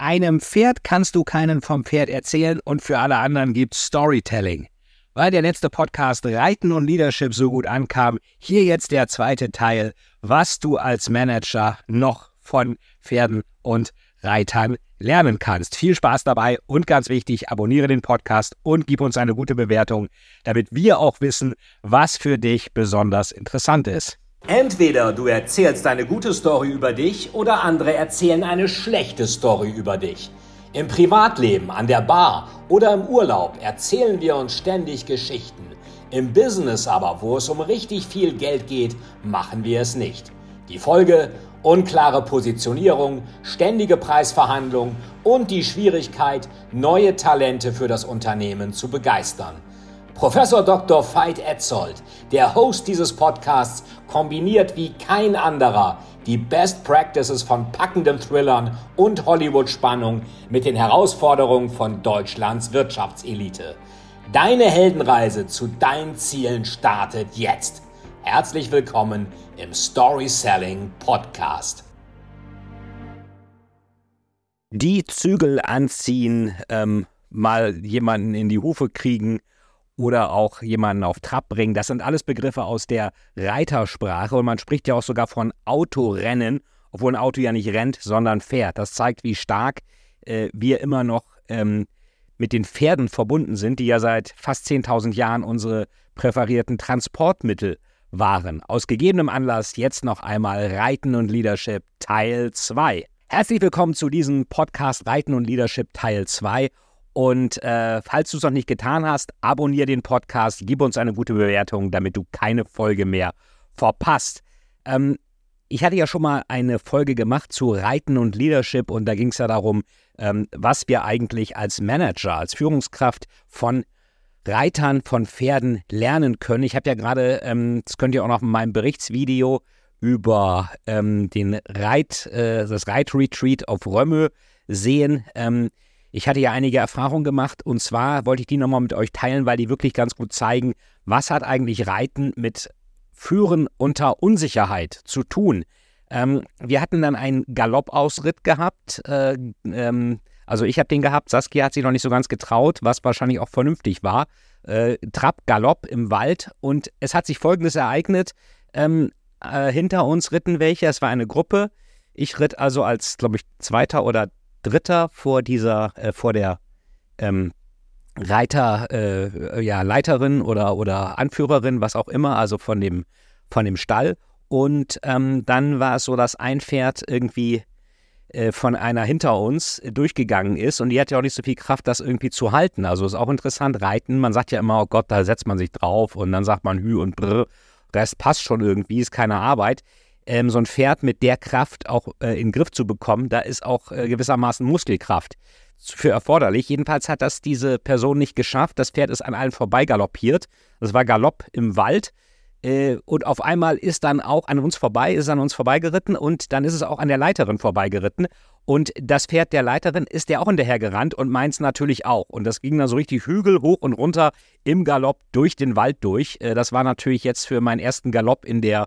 einem Pferd kannst du keinen vom Pferd erzählen und für alle anderen gibt's Storytelling. Weil der letzte Podcast Reiten und Leadership so gut ankam, hier jetzt der zweite Teil, was du als Manager noch von Pferden und Reitern lernen kannst. Viel Spaß dabei und ganz wichtig, abonniere den Podcast und gib uns eine gute Bewertung, damit wir auch wissen, was für dich besonders interessant ist. Entweder du erzählst eine gute Story über dich oder andere erzählen eine schlechte Story über dich. Im Privatleben, an der Bar oder im Urlaub erzählen wir uns ständig Geschichten. Im Business aber, wo es um richtig viel Geld geht, machen wir es nicht. Die Folge? Unklare Positionierung, ständige Preisverhandlungen und die Schwierigkeit, neue Talente für das Unternehmen zu begeistern. Professor Dr. Veit Etzold, der Host dieses Podcasts, kombiniert wie kein anderer die Best Practices von packenden Thrillern und Hollywood-Spannung mit den Herausforderungen von Deutschlands Wirtschaftselite. Deine Heldenreise zu deinen Zielen startet jetzt. Herzlich willkommen im Story Selling Podcast. Die Zügel anziehen, ähm, mal jemanden in die Hufe kriegen, oder auch jemanden auf Trab bringen. Das sind alles Begriffe aus der Reitersprache und man spricht ja auch sogar von Autorennen, obwohl ein Auto ja nicht rennt, sondern fährt. Das zeigt, wie stark äh, wir immer noch ähm, mit den Pferden verbunden sind, die ja seit fast 10.000 Jahren unsere präferierten Transportmittel waren. Aus gegebenem Anlass jetzt noch einmal Reiten und Leadership Teil 2. Herzlich willkommen zu diesem Podcast Reiten und Leadership Teil 2. Und äh, falls du es noch nicht getan hast, abonniere den Podcast, gib uns eine gute Bewertung, damit du keine Folge mehr verpasst. Ähm, ich hatte ja schon mal eine Folge gemacht zu Reiten und Leadership und da ging es ja darum, ähm, was wir eigentlich als Manager, als Führungskraft von Reitern, von Pferden lernen können. Ich habe ja gerade, ähm, das könnt ihr auch noch in meinem Berichtsvideo über ähm, den Reit, äh, das Reitretreat auf Römme sehen. Ähm, ich hatte ja einige Erfahrungen gemacht und zwar wollte ich die nochmal mit euch teilen, weil die wirklich ganz gut zeigen, was hat eigentlich Reiten mit Führen unter Unsicherheit zu tun. Ähm, wir hatten dann einen Galoppausritt gehabt. Äh, ähm, also ich habe den gehabt, Saskia hat sich noch nicht so ganz getraut, was wahrscheinlich auch vernünftig war. Äh, Trab, Galopp im Wald und es hat sich folgendes ereignet. Ähm, äh, hinter uns ritten welche, es war eine Gruppe. Ich ritt also als, glaube ich, Zweiter oder Dritter vor dieser, äh, vor der ähm, Reiter, äh, ja, Leiterin oder, oder Anführerin, was auch immer, also von dem, von dem Stall. Und ähm, dann war es so, dass ein Pferd irgendwie äh, von einer hinter uns durchgegangen ist. Und die hat ja auch nicht so viel Kraft, das irgendwie zu halten. Also ist auch interessant, Reiten, man sagt ja immer, oh Gott, da setzt man sich drauf. Und dann sagt man Hü und Brr, Rest passt schon irgendwie, ist keine Arbeit ähm, so ein Pferd mit der Kraft auch äh, in den Griff zu bekommen, da ist auch äh, gewissermaßen Muskelkraft für erforderlich. Jedenfalls hat das diese Person nicht geschafft. Das Pferd ist an allen vorbeigaloppiert. Das war Galopp im Wald. Äh, und auf einmal ist dann auch an uns vorbei, ist an uns vorbeigeritten und dann ist es auch an der Leiterin vorbeigeritten. Und das Pferd der Leiterin ist der auch hinterher gerannt und meins natürlich auch. Und das ging dann so richtig Hügel hoch und runter im Galopp durch den Wald durch. Äh, das war natürlich jetzt für meinen ersten Galopp in der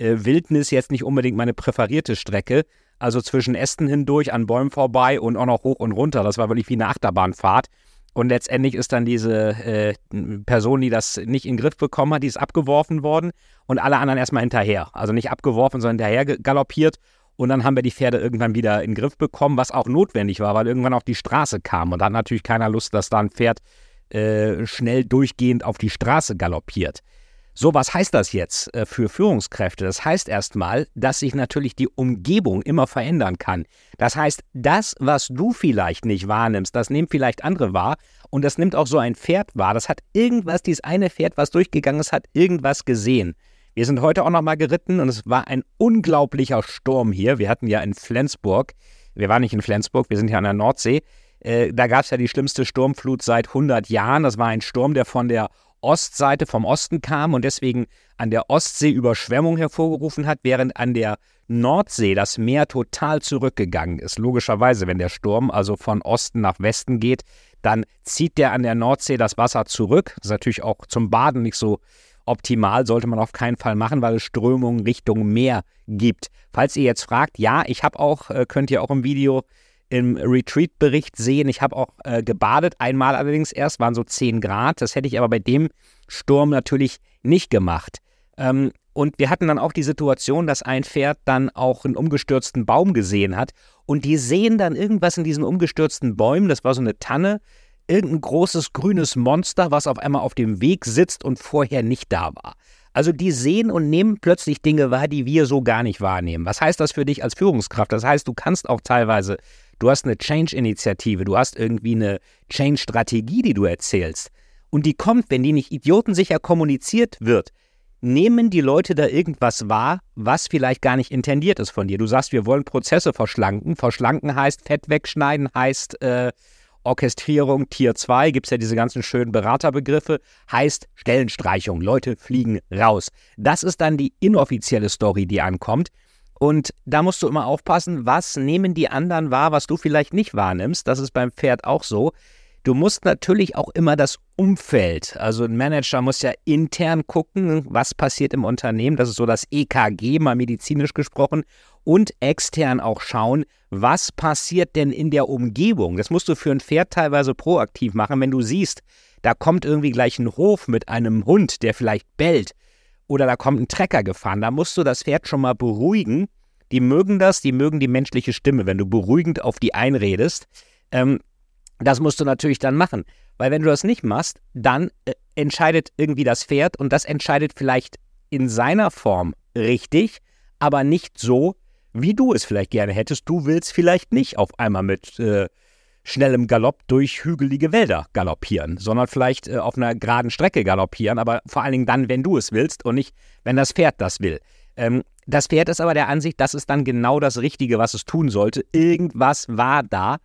äh, Wildnis jetzt nicht unbedingt meine präferierte Strecke. Also zwischen Ästen hindurch, an Bäumen vorbei und auch noch hoch und runter. Das war wirklich wie eine Achterbahnfahrt. Und letztendlich ist dann diese äh, Person, die das nicht in den Griff bekommen hat, die ist abgeworfen worden und alle anderen erstmal hinterher. Also nicht abgeworfen, sondern hinterher galoppiert. Und dann haben wir die Pferde irgendwann wieder in den Griff bekommen, was auch notwendig war, weil irgendwann auf die Straße kam. Und da hat natürlich keiner Lust, dass da ein Pferd äh, schnell durchgehend auf die Straße galoppiert. So, was heißt das jetzt äh, für Führungskräfte? Das heißt erstmal, dass sich natürlich die Umgebung immer verändern kann. Das heißt, das, was du vielleicht nicht wahrnimmst, das nehmen vielleicht andere wahr und das nimmt auch so ein Pferd wahr. Das hat irgendwas, dieses eine Pferd, was durchgegangen ist, hat irgendwas gesehen. Wir sind heute auch nochmal geritten und es war ein unglaublicher Sturm hier. Wir hatten ja in Flensburg, wir waren nicht in Flensburg, wir sind hier an der Nordsee. Äh, da gab es ja die schlimmste Sturmflut seit 100 Jahren. Das war ein Sturm, der von der Ostseite vom Osten kam und deswegen an der Ostsee Überschwemmung hervorgerufen hat, während an der Nordsee das Meer total zurückgegangen ist. Logischerweise, wenn der Sturm also von Osten nach Westen geht, dann zieht der an der Nordsee das Wasser zurück. Das ist natürlich auch zum Baden nicht so optimal, sollte man auf keinen Fall machen, weil es Strömungen Richtung Meer gibt. Falls ihr jetzt fragt, ja, ich habe auch, äh, könnt ihr auch im Video im Retreat-Bericht sehen. Ich habe auch äh, gebadet, einmal allerdings erst, waren so 10 Grad. Das hätte ich aber bei dem Sturm natürlich nicht gemacht. Ähm, und wir hatten dann auch die Situation, dass ein Pferd dann auch einen umgestürzten Baum gesehen hat. Und die sehen dann irgendwas in diesen umgestürzten Bäumen. Das war so eine Tanne, irgendein großes grünes Monster, was auf einmal auf dem Weg sitzt und vorher nicht da war. Also die sehen und nehmen plötzlich Dinge wahr, die wir so gar nicht wahrnehmen. Was heißt das für dich als Führungskraft? Das heißt, du kannst auch teilweise, du hast eine Change-Initiative, du hast irgendwie eine Change-Strategie, die du erzählst. Und die kommt, wenn die nicht idiotensicher kommuniziert wird, nehmen die Leute da irgendwas wahr, was vielleicht gar nicht intendiert ist von dir. Du sagst, wir wollen Prozesse verschlanken. Verschlanken heißt Fett wegschneiden, heißt äh, Orchestrierung Tier 2, gibt es ja diese ganzen schönen Beraterbegriffe, heißt Stellenstreichung. Leute fliegen raus. Das ist dann die inoffizielle Story, die ankommt. Und da musst du immer aufpassen, was nehmen die anderen wahr, was du vielleicht nicht wahrnimmst. Das ist beim Pferd auch so. Du musst natürlich auch immer das Umfeld, also ein Manager muss ja intern gucken, was passiert im Unternehmen, das ist so das EKG, mal medizinisch gesprochen, und extern auch schauen, was passiert denn in der Umgebung. Das musst du für ein Pferd teilweise proaktiv machen, wenn du siehst, da kommt irgendwie gleich ein Hof mit einem Hund, der vielleicht bellt, oder da kommt ein Trecker gefahren, da musst du das Pferd schon mal beruhigen. Die mögen das, die mögen die menschliche Stimme, wenn du beruhigend auf die einredest. Ähm, das musst du natürlich dann machen. Weil wenn du das nicht machst, dann äh, entscheidet irgendwie das Pferd und das entscheidet vielleicht in seiner Form richtig, aber nicht so, wie du es vielleicht gerne hättest. Du willst vielleicht nicht auf einmal mit äh, schnellem Galopp durch hügelige Wälder galoppieren, sondern vielleicht äh, auf einer geraden Strecke galoppieren, aber vor allen Dingen dann, wenn du es willst und nicht, wenn das Pferd das will. Ähm, das Pferd ist aber der Ansicht, das ist dann genau das Richtige, was es tun sollte. Irgendwas war da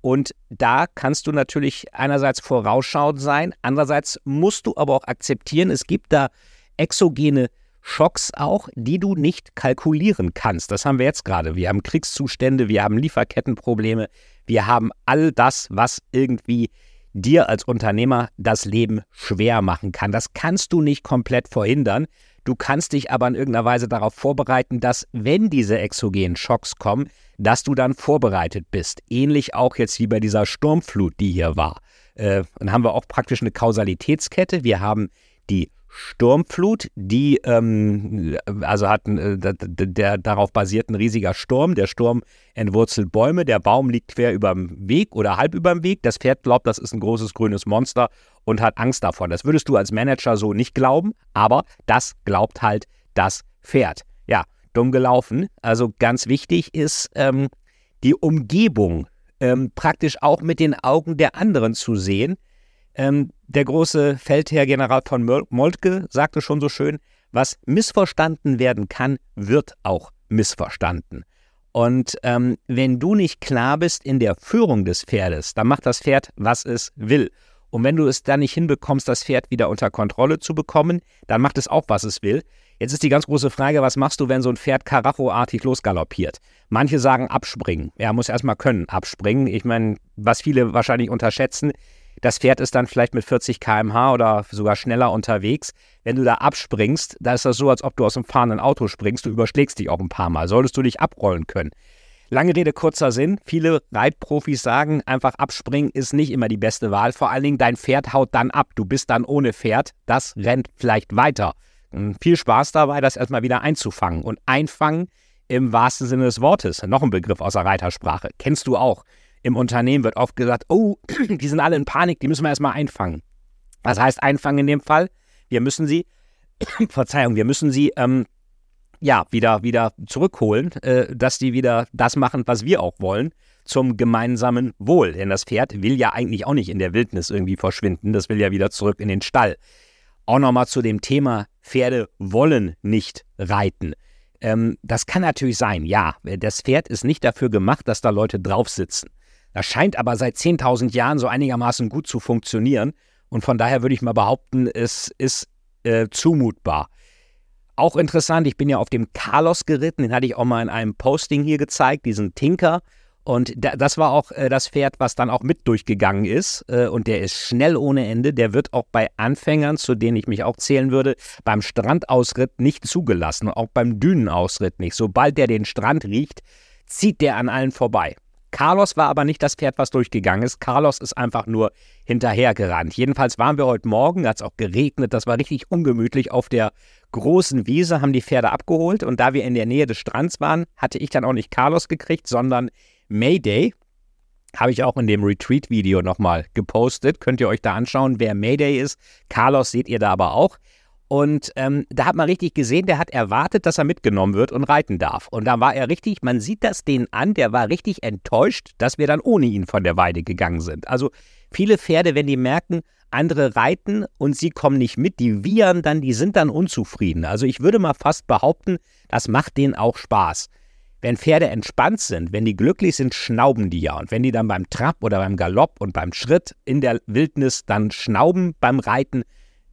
und da kannst du natürlich einerseits vorausschauend sein, andererseits musst du aber auch akzeptieren, es gibt da exogene Schocks auch, die du nicht kalkulieren kannst. Das haben wir jetzt gerade. Wir haben Kriegszustände, wir haben Lieferkettenprobleme, wir haben all das, was irgendwie dir als Unternehmer das Leben schwer machen kann. Das kannst du nicht komplett verhindern. Du kannst dich aber in irgendeiner Weise darauf vorbereiten, dass wenn diese exogenen Schocks kommen, dass du dann vorbereitet bist. Ähnlich auch jetzt wie bei dieser Sturmflut, die hier war. Äh, dann haben wir auch praktisch eine Kausalitätskette. Wir haben die Sturmflut, die ähm, also hat äh, der, der darauf basiert ein riesiger Sturm. Der Sturm entwurzelt Bäume, der Baum liegt quer über dem Weg oder halb über dem Weg. Das Pferd glaubt, das ist ein großes grünes Monster und hat Angst davon. Das würdest du als Manager so nicht glauben, aber das glaubt halt das Pferd. Ja, dumm gelaufen. Also ganz wichtig ist ähm, die Umgebung ähm, praktisch auch mit den Augen der anderen zu sehen. Ähm, der große Feldherr-General von Moltke sagte schon so schön, was missverstanden werden kann, wird auch missverstanden. Und ähm, wenn du nicht klar bist in der Führung des Pferdes, dann macht das Pferd, was es will. Und wenn du es dann nicht hinbekommst, das Pferd wieder unter Kontrolle zu bekommen, dann macht es auch, was es will. Jetzt ist die ganz große Frage, was machst du, wenn so ein Pferd Karacho-artig losgaloppiert? Manche sagen abspringen. Er muss erstmal können abspringen. Ich meine, was viele wahrscheinlich unterschätzen, das Pferd ist dann vielleicht mit 40 km/h oder sogar schneller unterwegs. Wenn du da abspringst, da ist das so, als ob du aus einem fahrenden Auto springst. Du überschlägst dich auch ein paar Mal. Solltest du dich abrollen können. Lange Rede, kurzer Sinn. Viele Reitprofis sagen, einfach abspringen ist nicht immer die beste Wahl. Vor allen Dingen, dein Pferd haut dann ab. Du bist dann ohne Pferd. Das rennt vielleicht weiter. Viel Spaß dabei, das erstmal wieder einzufangen. Und einfangen im wahrsten Sinne des Wortes. Noch ein Begriff aus der Reitersprache. Kennst du auch. Im Unternehmen wird oft gesagt, oh, die sind alle in Panik, die müssen wir erstmal einfangen. Was heißt einfangen in dem Fall? Wir müssen sie, Verzeihung, wir müssen sie ähm, ja, wieder, wieder zurückholen, äh, dass die wieder das machen, was wir auch wollen, zum gemeinsamen Wohl. Denn das Pferd will ja eigentlich auch nicht in der Wildnis irgendwie verschwinden, das will ja wieder zurück in den Stall. Auch nochmal zu dem Thema, Pferde wollen nicht reiten. Ähm, das kann natürlich sein, ja. Das Pferd ist nicht dafür gemacht, dass da Leute drauf sitzen. Das scheint aber seit 10.000 Jahren so einigermaßen gut zu funktionieren. Und von daher würde ich mal behaupten, es ist äh, zumutbar. Auch interessant, ich bin ja auf dem Carlos geritten, den hatte ich auch mal in einem Posting hier gezeigt, diesen Tinker. Und das war auch äh, das Pferd, was dann auch mit durchgegangen ist. Äh, und der ist schnell ohne Ende. Der wird auch bei Anfängern, zu denen ich mich auch zählen würde, beim Strandausritt nicht zugelassen. auch beim Dünenausritt nicht. Sobald der den Strand riecht, zieht der an allen vorbei. Carlos war aber nicht das Pferd, was durchgegangen ist. Carlos ist einfach nur hinterhergerannt. Jedenfalls waren wir heute Morgen, hat es auch geregnet, das war richtig ungemütlich auf der großen Wiese, haben die Pferde abgeholt und da wir in der Nähe des Strands waren, hatte ich dann auch nicht Carlos gekriegt, sondern Mayday. Habe ich auch in dem Retreat-Video nochmal gepostet. Könnt ihr euch da anschauen, wer Mayday ist. Carlos seht ihr da aber auch. Und ähm, da hat man richtig gesehen, der hat erwartet, dass er mitgenommen wird und reiten darf. Und da war er richtig, man sieht das den an, der war richtig enttäuscht, dass wir dann ohne ihn von der Weide gegangen sind. Also viele Pferde, wenn die merken, andere reiten und sie kommen nicht mit, die wiehern dann, die sind dann unzufrieden. Also ich würde mal fast behaupten, das macht denen auch Spaß. Wenn Pferde entspannt sind, wenn die glücklich sind, schnauben die ja. Und wenn die dann beim Trab oder beim Galopp und beim Schritt in der Wildnis dann schnauben beim Reiten,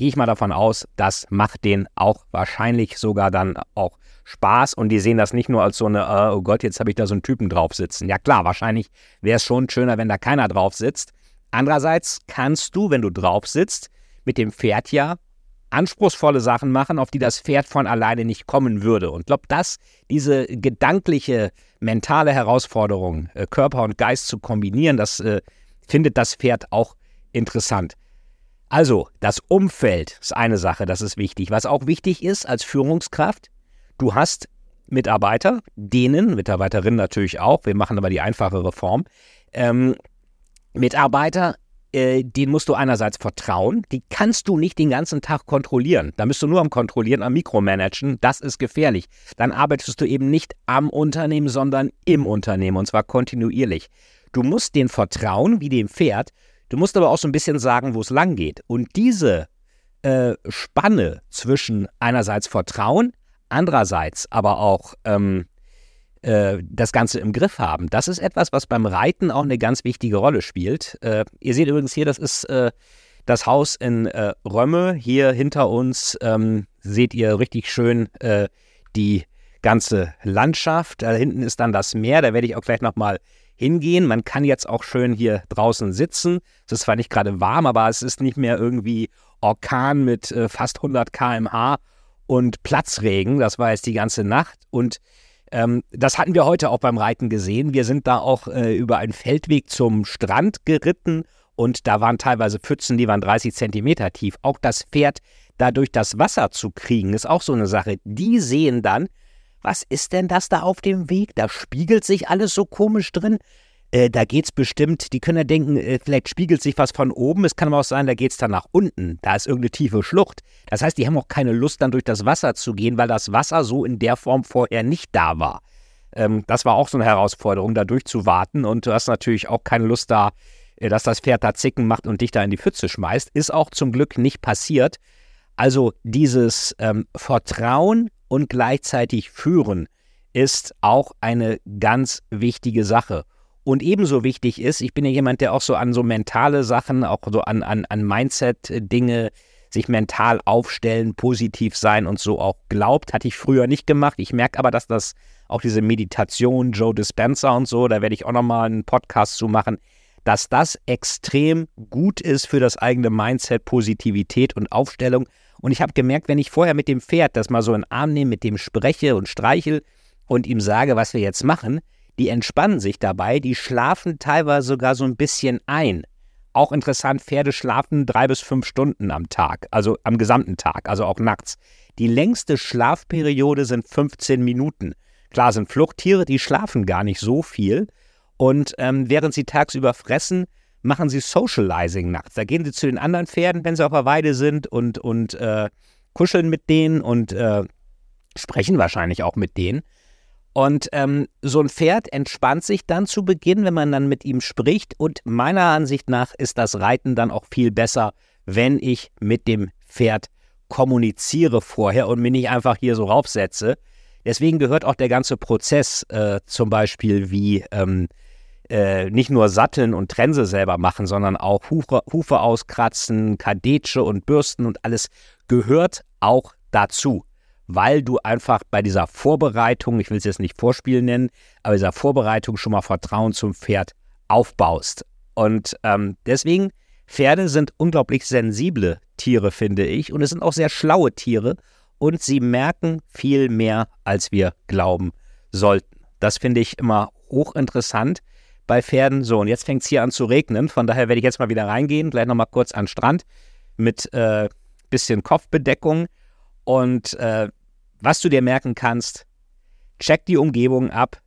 gehe ich mal davon aus, das macht denen auch wahrscheinlich sogar dann auch Spaß und die sehen das nicht nur als so eine, uh, oh Gott, jetzt habe ich da so einen Typen drauf sitzen. Ja klar, wahrscheinlich wäre es schon schöner, wenn da keiner drauf sitzt. Andererseits kannst du, wenn du drauf sitzt, mit dem Pferd ja anspruchsvolle Sachen machen, auf die das Pferd von alleine nicht kommen würde. Und ich glaube, dass diese gedankliche, mentale Herausforderung, äh, Körper und Geist zu kombinieren, das äh, findet das Pferd auch interessant. Also, das Umfeld ist eine Sache, das ist wichtig. Was auch wichtig ist als Führungskraft, du hast Mitarbeiter, denen, Mitarbeiterinnen natürlich auch, wir machen aber die einfachere Form, ähm, Mitarbeiter, äh, denen musst du einerseits vertrauen, die kannst du nicht den ganzen Tag kontrollieren. Da bist du nur am Kontrollieren, am Mikromanagen, das ist gefährlich. Dann arbeitest du eben nicht am Unternehmen, sondern im Unternehmen und zwar kontinuierlich. Du musst denen vertrauen, wie dem Pferd, Du musst aber auch so ein bisschen sagen, wo es lang geht. Und diese äh, Spanne zwischen einerseits Vertrauen, andererseits aber auch ähm, äh, das Ganze im Griff haben, das ist etwas, was beim Reiten auch eine ganz wichtige Rolle spielt. Äh, ihr seht übrigens hier, das ist äh, das Haus in äh, Römme. Hier hinter uns ähm, seht ihr richtig schön äh, die ganze Landschaft. Da hinten ist dann das Meer, da werde ich auch gleich nochmal hingehen. Man kann jetzt auch schön hier draußen sitzen. Es ist zwar nicht gerade warm, aber es ist nicht mehr irgendwie Orkan mit äh, fast 100 km/h und Platzregen. Das war jetzt die ganze Nacht. Und ähm, das hatten wir heute auch beim Reiten gesehen. Wir sind da auch äh, über einen Feldweg zum Strand geritten und da waren teilweise Pfützen, die waren 30 Zentimeter tief. Auch das Pferd da durch das Wasser zu kriegen, ist auch so eine Sache. Die sehen dann, was ist denn das da auf dem Weg? Da spiegelt sich alles so komisch drin. Äh, da geht's bestimmt, die können ja denken, äh, vielleicht spiegelt sich was von oben. Es kann aber auch sein, da geht's dann nach unten. Da ist irgendeine tiefe Schlucht. Das heißt, die haben auch keine Lust, dann durch das Wasser zu gehen, weil das Wasser so in der Form vorher nicht da war. Ähm, das war auch so eine Herausforderung, da durchzuwarten. Und du hast natürlich auch keine Lust da, äh, dass das Pferd da Zicken macht und dich da in die Pfütze schmeißt. Ist auch zum Glück nicht passiert. Also dieses ähm, Vertrauen und gleichzeitig führen ist auch eine ganz wichtige Sache. Und ebenso wichtig ist, ich bin ja jemand, der auch so an so mentale Sachen, auch so an, an, an Mindset-Dinge, sich mental aufstellen, positiv sein und so auch glaubt, hatte ich früher nicht gemacht. Ich merke aber, dass das auch diese Meditation, Joe Dispenza und so, da werde ich auch nochmal einen Podcast zu machen, dass das extrem gut ist für das eigene Mindset, Positivität und Aufstellung und ich habe gemerkt, wenn ich vorher mit dem Pferd das mal so in den Arm nehme, mit dem spreche und streichel und ihm sage, was wir jetzt machen, die entspannen sich dabei, die schlafen teilweise sogar so ein bisschen ein. Auch interessant, Pferde schlafen drei bis fünf Stunden am Tag, also am gesamten Tag, also auch nachts. Die längste Schlafperiode sind 15 Minuten. Klar sind Fluchttiere, die schlafen gar nicht so viel. Und ähm, während sie tagsüber fressen, machen sie Socializing nachts. Da gehen sie zu den anderen Pferden, wenn sie auf der Weide sind und, und äh, kuscheln mit denen und äh, sprechen wahrscheinlich auch mit denen. Und ähm, so ein Pferd entspannt sich dann zu Beginn, wenn man dann mit ihm spricht. Und meiner Ansicht nach ist das Reiten dann auch viel besser, wenn ich mit dem Pferd kommuniziere vorher und mich nicht einfach hier so raufsetze. Deswegen gehört auch der ganze Prozess, äh, zum Beispiel wie ähm, äh, nicht nur Satteln und Trense selber machen, sondern auch Hufe, Hufe auskratzen, Kadetsche und Bürsten und alles gehört auch dazu, weil du einfach bei dieser Vorbereitung, ich will es jetzt nicht Vorspiel nennen, aber dieser Vorbereitung schon mal Vertrauen zum Pferd aufbaust. Und ähm, deswegen, Pferde sind unglaublich sensible Tiere, finde ich, und es sind auch sehr schlaue Tiere und sie merken viel mehr, als wir glauben sollten. Das finde ich immer hochinteressant bei Pferden. So, und jetzt fängt es hier an zu regnen. Von daher werde ich jetzt mal wieder reingehen, gleich nochmal kurz an den Strand mit äh, bisschen Kopfbedeckung. Und äh, was du dir merken kannst, check die Umgebung ab.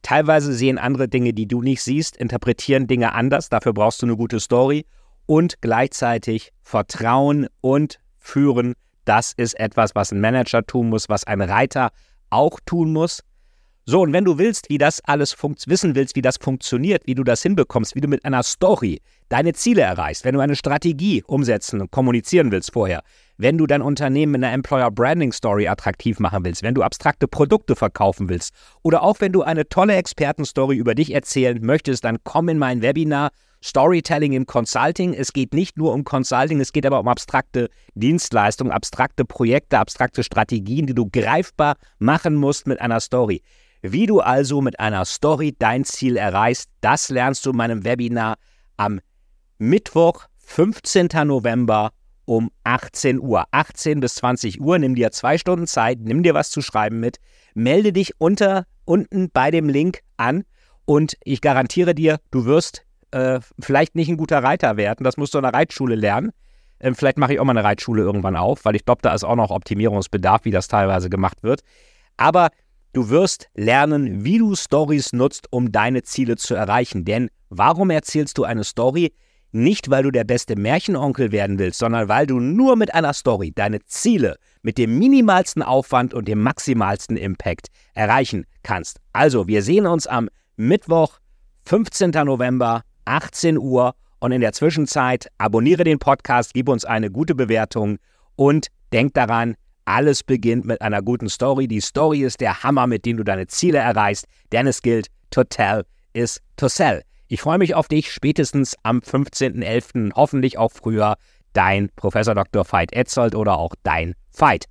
Teilweise sehen andere Dinge, die du nicht siehst, interpretieren Dinge anders. Dafür brauchst du eine gute Story. Und gleichzeitig Vertrauen und Führen. Das ist etwas, was ein Manager tun muss, was ein Reiter auch tun muss. So, und wenn du willst, wie das alles wissen willst, wie das funktioniert, wie du das hinbekommst, wie du mit einer Story deine Ziele erreichst, wenn du eine Strategie umsetzen und kommunizieren willst vorher, wenn du dein Unternehmen in einer Employer Branding Story attraktiv machen willst, wenn du abstrakte Produkte verkaufen willst oder auch wenn du eine tolle Expertenstory über dich erzählen möchtest, dann komm in mein Webinar Storytelling im Consulting. Es geht nicht nur um Consulting, es geht aber um abstrakte Dienstleistungen, abstrakte Projekte, abstrakte Strategien, die du greifbar machen musst mit einer Story. Wie du also mit einer Story dein Ziel erreichst, das lernst du in meinem Webinar am Mittwoch, 15. November um 18 Uhr. 18 bis 20 Uhr. Nimm dir zwei Stunden Zeit, nimm dir was zu schreiben mit, melde dich unter, unten bei dem Link an und ich garantiere dir, du wirst äh, vielleicht nicht ein guter Reiter werden. Das musst du in der Reitschule lernen. Ähm, vielleicht mache ich auch mal eine Reitschule irgendwann auf, weil ich glaube, da ist auch noch Optimierungsbedarf, wie das teilweise gemacht wird. Aber du wirst lernen, wie du Stories nutzt, um deine Ziele zu erreichen. Denn warum erzählst du eine Story? Nicht, weil du der beste Märchenonkel werden willst, sondern weil du nur mit einer Story deine Ziele mit dem minimalsten Aufwand und dem maximalsten Impact erreichen kannst. Also, wir sehen uns am Mittwoch, 15. November, 18 Uhr. Und in der Zwischenzeit abonniere den Podcast, gib uns eine gute Bewertung und denk daran, alles beginnt mit einer guten Story. Die Story ist der Hammer, mit dem du deine Ziele erreichst, denn es gilt, to tell is to sell. Ich freue mich auf dich spätestens am 15.11., hoffentlich auch früher. Dein Professor Dr. Veit Etzold oder auch dein Veit.